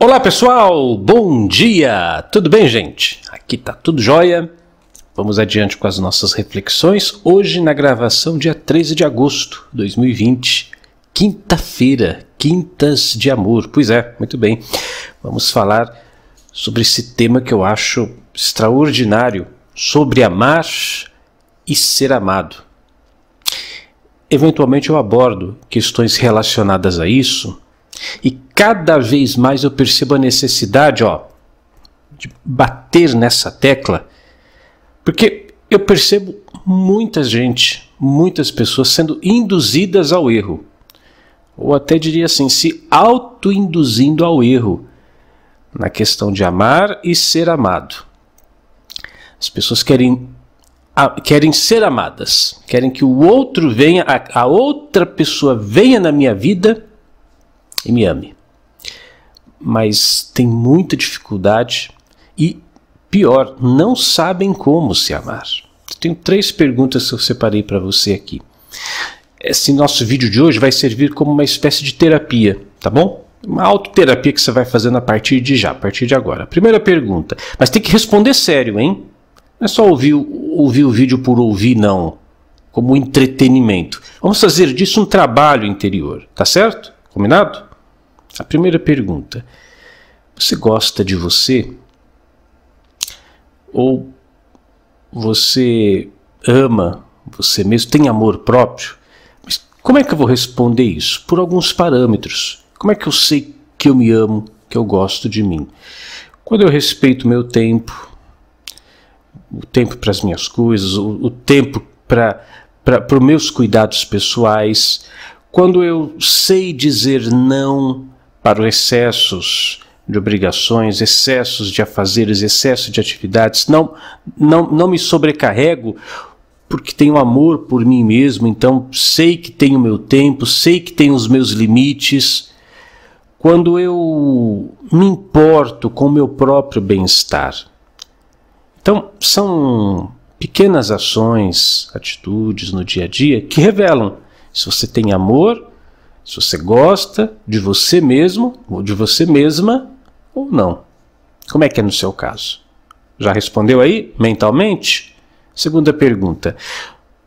Olá pessoal, bom dia! Tudo bem, gente? Aqui tá tudo jóia. Vamos adiante com as nossas reflexões. Hoje, na gravação, dia 13 de agosto de 2020, quinta-feira, Quintas de Amor. Pois é, muito bem. Vamos falar sobre esse tema que eu acho extraordinário: sobre amar e ser amado. Eventualmente eu abordo questões relacionadas a isso e cada vez mais eu percebo a necessidade, ó, de bater nessa tecla, porque eu percebo muita gente, muitas pessoas sendo induzidas ao erro, ou até diria assim, se auto-induzindo ao erro na questão de amar e ser amado. As pessoas querem querem ser amadas, querem que o outro venha, a outra pessoa venha na minha vida e me ame. Mas tem muita dificuldade e, pior, não sabem como se amar. Tenho três perguntas que eu separei para você aqui. Esse nosso vídeo de hoje vai servir como uma espécie de terapia, tá bom? Uma autoterapia que você vai fazendo a partir de já, a partir de agora. Primeira pergunta, mas tem que responder sério, hein? Não é só ouvir, ouvir o vídeo por ouvir, não. Como entretenimento. Vamos fazer disso um trabalho interior, tá certo? Combinado? A primeira pergunta: Você gosta de você? Ou você ama você mesmo? Tem amor próprio? Mas como é que eu vou responder isso? Por alguns parâmetros. Como é que eu sei que eu me amo, que eu gosto de mim? Quando eu respeito meu tempo, o tempo para as minhas coisas, o, o tempo para os meus cuidados pessoais, quando eu sei dizer não para os excessos de obrigações, excessos de afazeres, excesso de atividades. Não, não, não me sobrecarrego porque tenho amor por mim mesmo, então sei que tenho meu tempo, sei que tenho os meus limites. Quando eu me importo com o meu próprio bem-estar. Então, são pequenas ações, atitudes no dia a dia que revelam se você tem amor se você gosta de você mesmo ou de você mesma ou não. Como é que é no seu caso? Já respondeu aí mentalmente? Segunda pergunta.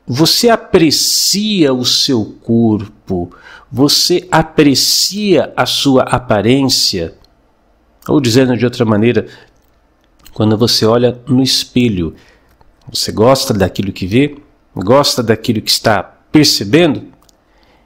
Você aprecia o seu corpo? Você aprecia a sua aparência? Ou dizendo de outra maneira, quando você olha no espelho, você gosta daquilo que vê? Gosta daquilo que está percebendo?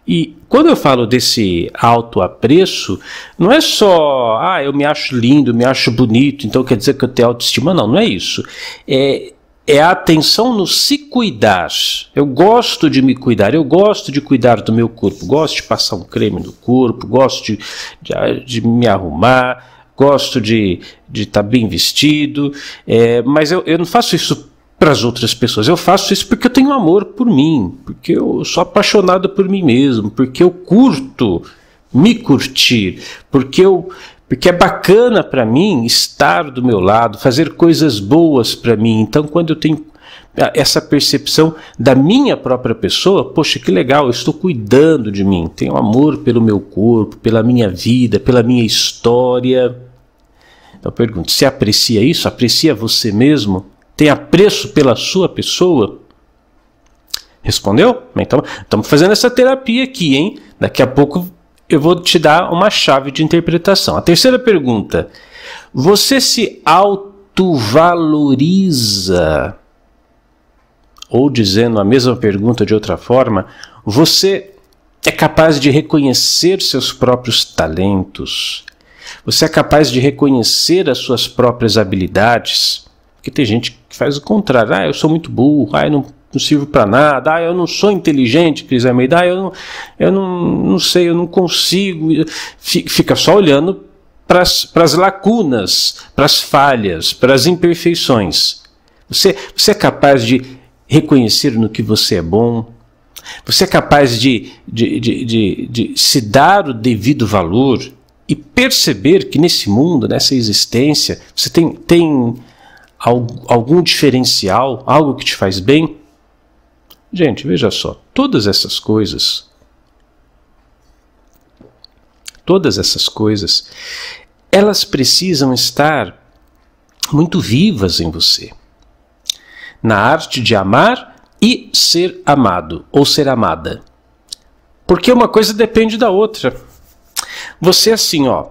E quando eu falo desse autoapreço, não é só, ah, eu me acho lindo, me acho bonito, então quer dizer que eu tenho autoestima. Não, não é isso. É, é a atenção no se cuidar. Eu gosto de me cuidar, eu gosto de cuidar do meu corpo, gosto de passar um creme no corpo, gosto de, de, de me arrumar, gosto de estar tá bem vestido, é, mas eu, eu não faço isso para as outras pessoas. Eu faço isso porque eu tenho amor por mim, porque eu sou apaixonado por mim mesmo, porque eu curto me curtir, porque eu porque é bacana para mim estar do meu lado, fazer coisas boas para mim. Então, quando eu tenho essa percepção da minha própria pessoa, poxa, que legal, eu estou cuidando de mim, tenho amor pelo meu corpo, pela minha vida, pela minha história. Então, eu pergunto: você aprecia isso? Aprecia você mesmo? Tem apreço pela sua pessoa? Respondeu? Então, estamos fazendo essa terapia aqui, hein? Daqui a pouco eu vou te dar uma chave de interpretação. A terceira pergunta: você se autovaloriza? Ou dizendo a mesma pergunta de outra forma, você é capaz de reconhecer seus próprios talentos? Você é capaz de reconhecer as suas próprias habilidades? Porque tem gente que faz o contrário. Ah, eu sou muito burro, ah, eu não, não sirvo para nada, ah, eu não sou inteligente, Cris Almeida, ah, eu, não, eu não, não sei, eu não consigo. Fica só olhando para as lacunas, para as falhas, para as imperfeições. Você, você é capaz de reconhecer no que você é bom, você é capaz de, de, de, de, de se dar o devido valor e perceber que nesse mundo, nessa existência, você tem, tem algum diferencial, algo que te faz bem? Gente, veja só, todas essas coisas, todas essas coisas, elas precisam estar muito vivas em você. Na arte de amar e ser amado ou ser amada. Porque uma coisa depende da outra. Você assim, ó,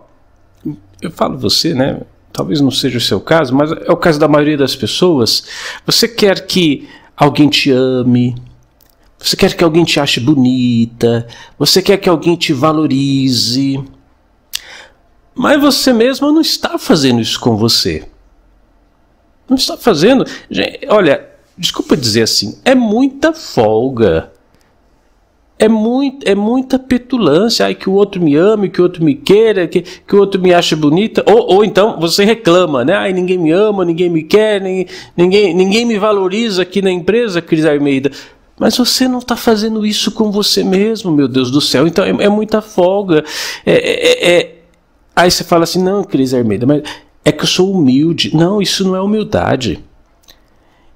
eu falo você, né? Talvez não seja o seu caso, mas é o caso da maioria das pessoas. Você quer que alguém te ame, você quer que alguém te ache bonita, você quer que alguém te valorize. Mas você mesmo não está fazendo isso com você. Não está fazendo. Olha, desculpa dizer assim, é muita folga. É, muito, é muita petulância. Ai, que o outro me ame, que o outro me queira, que, que o outro me ache bonita. Ou, ou então você reclama, né? Ai, ninguém me ama, ninguém me quer, ninguém, ninguém, ninguém me valoriza aqui na empresa, Cris Almeida. Mas você não está fazendo isso com você mesmo, meu Deus do céu. Então é, é muita folga. É, é, é, é Aí você fala assim: não, Cris Almeida, mas é que eu sou humilde. Não, isso não é humildade.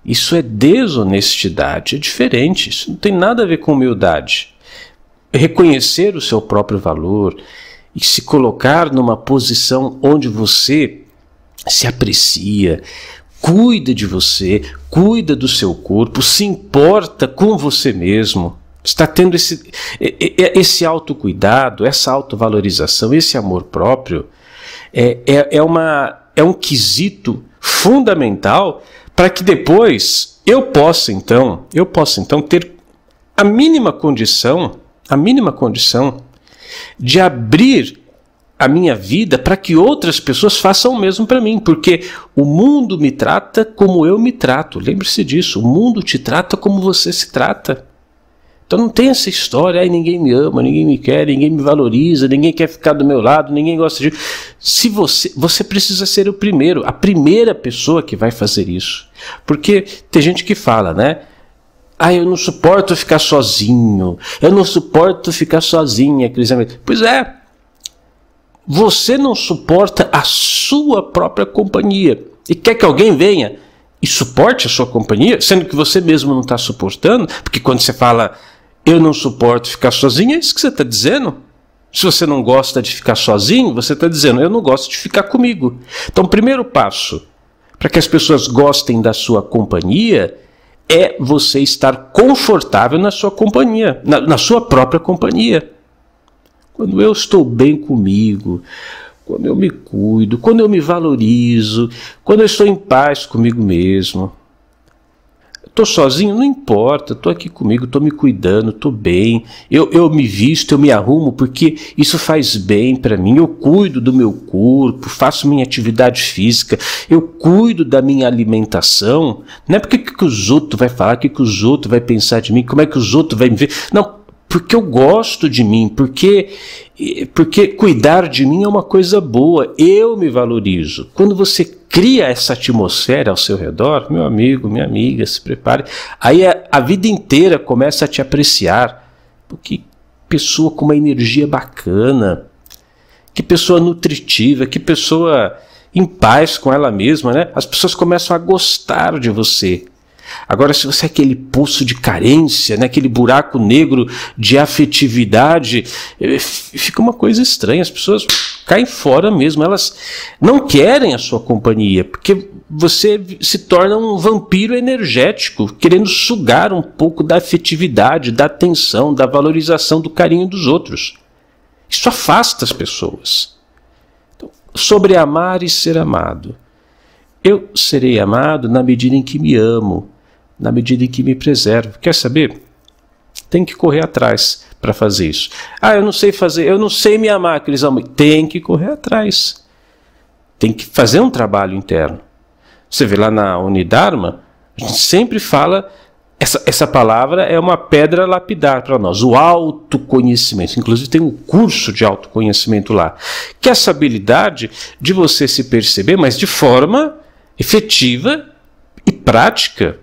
Isso é desonestidade, é diferente. Isso não tem nada a ver com humildade. Reconhecer o seu próprio valor e se colocar numa posição onde você se aprecia, cuida de você, cuida do seu corpo, se importa com você mesmo, está tendo esse, esse autocuidado, essa autovalorização, esse amor próprio, é, é, é, uma, é um quesito fundamental para que depois eu possa então, eu possa então ter a mínima condição, a mínima condição de abrir a minha vida para que outras pessoas façam o mesmo para mim, porque o mundo me trata como eu me trato. Lembre-se disso, o mundo te trata como você se trata. Então não tem essa história, aí ninguém me ama, ninguém me quer, ninguém me valoriza, ninguém quer ficar do meu lado, ninguém gosta de. Se você, você precisa ser o primeiro, a primeira pessoa que vai fazer isso. Porque tem gente que fala, né? Ah, eu não suporto ficar sozinho. Eu não suporto ficar sozinha. Pois é. Você não suporta a sua própria companhia e quer que alguém venha e suporte a sua companhia, sendo que você mesmo não está suportando, porque quando você fala eu não suporto ficar sozinho, é isso que você está dizendo? Se você não gosta de ficar sozinho, você está dizendo, eu não gosto de ficar comigo. Então, o primeiro passo para que as pessoas gostem da sua companhia é você estar confortável na sua companhia, na, na sua própria companhia. Quando eu estou bem comigo, quando eu me cuido, quando eu me valorizo, quando eu estou em paz comigo mesmo, Estou sozinho? Não importa, estou aqui comigo, estou me cuidando, estou bem. Eu, eu me visto, eu me arrumo porque isso faz bem para mim. Eu cuido do meu corpo, faço minha atividade física, eu cuido da minha alimentação. Não é porque que, que os outros vai falar, o que, que os outros vai pensar de mim, como é que os outros vai me ver. Não, porque eu gosto de mim, porque porque cuidar de mim é uma coisa boa, eu me valorizo. Quando você cria essa atmosfera ao seu redor, meu amigo, minha amiga, se prepare, aí a, a vida inteira começa a te apreciar. Que pessoa com uma energia bacana, que pessoa nutritiva, que pessoa em paz com ela mesma, né? As pessoas começam a gostar de você. Agora, se você é aquele poço de carência, né, aquele buraco negro de afetividade, eh, fica uma coisa estranha. As pessoas caem fora mesmo. Elas não querem a sua companhia, porque você se torna um vampiro energético, querendo sugar um pouco da afetividade, da atenção, da valorização, do carinho dos outros. Isso afasta as pessoas. Então, sobre amar e ser amado. Eu serei amado na medida em que me amo na medida em que me preservo. Quer saber? Tem que correr atrás para fazer isso. Ah, eu não sei fazer, eu não sei me amar, Cris Tem que correr atrás. Tem que fazer um trabalho interno. Você vê lá na Unidarma, a gente sempre fala essa, essa palavra é uma pedra lapidar para nós, o autoconhecimento. Inclusive, tem um curso de autoconhecimento lá, que é essa habilidade de você se perceber, mas de forma efetiva e prática.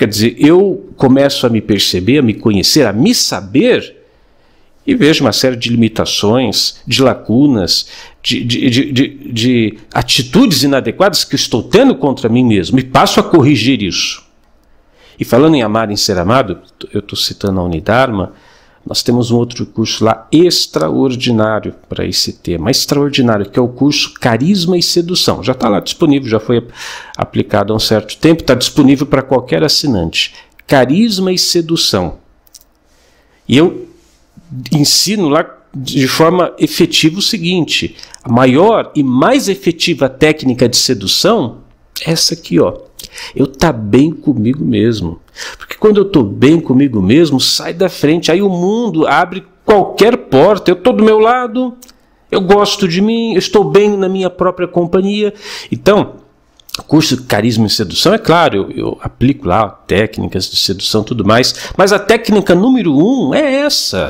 Quer dizer, eu começo a me perceber, a me conhecer, a me saber e vejo uma série de limitações, de lacunas, de, de, de, de, atitudes inadequadas que estou tendo contra mim mesmo e passo a corrigir isso. E falando em amar e em ser amado, eu estou citando a Unidarma, nós temos um outro curso lá extraordinário para esse tema, extraordinário, que é o curso Carisma e Sedução. Já está lá disponível, já foi aplicado há um certo tempo, está disponível para qualquer assinante. Carisma e Sedução. E eu ensino lá de forma efetiva o seguinte: a maior e mais efetiva técnica de sedução é essa aqui, ó. Eu tá bem comigo mesmo. Porque quando eu tô bem comigo mesmo, sai da frente, aí o mundo abre qualquer porta. Eu tô do meu lado, eu gosto de mim, eu estou bem na minha própria companhia. Então, curso Carisma e Sedução, é claro, eu, eu, aplico lá técnicas de sedução tudo mais, mas a técnica número um é essa.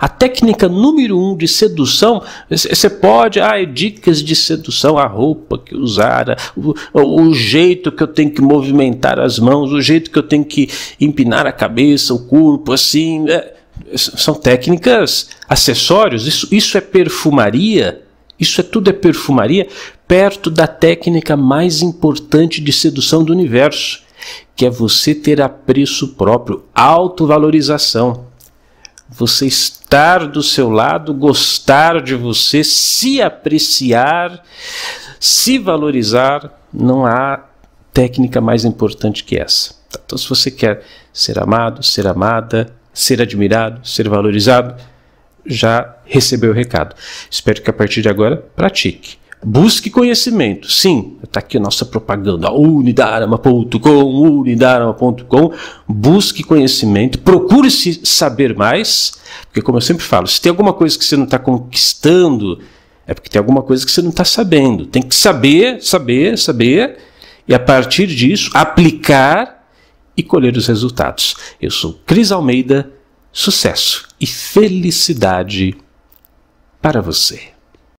A técnica número um de sedução, você pode, ah, dicas de sedução, a roupa que usar, o, o, jeito que eu tenho que movimentar as mãos, o jeito que eu tenho que empinar a cabeça, o corpo, assim. É, são técnicas, acessórios, isso, isso é perfumaria. Isso é tudo é perfumaria perto da técnica mais importante de sedução do universo, que é você ter apreço próprio, autovalorização você estar do seu lado, gostar de você, se apreciar, se valorizar, não há técnica mais importante que essa. Então, se você quer ser amado, ser amada, ser admirado, ser valorizado, já recebeu o recado. Espero que a partir de agora pratique. Busque conhecimento. Sim, está aqui a nossa propaganda, unidarama.com, unidarama.com. Busque conhecimento, procure se saber mais, porque como eu sempre falo, se tem alguma coisa que você não está conquistando, é porque tem alguma coisa que você não está sabendo. Tem que saber, saber, saber, e a partir disso aplicar e colher os resultados. Eu sou Cris Almeida, sucesso e felicidade para você.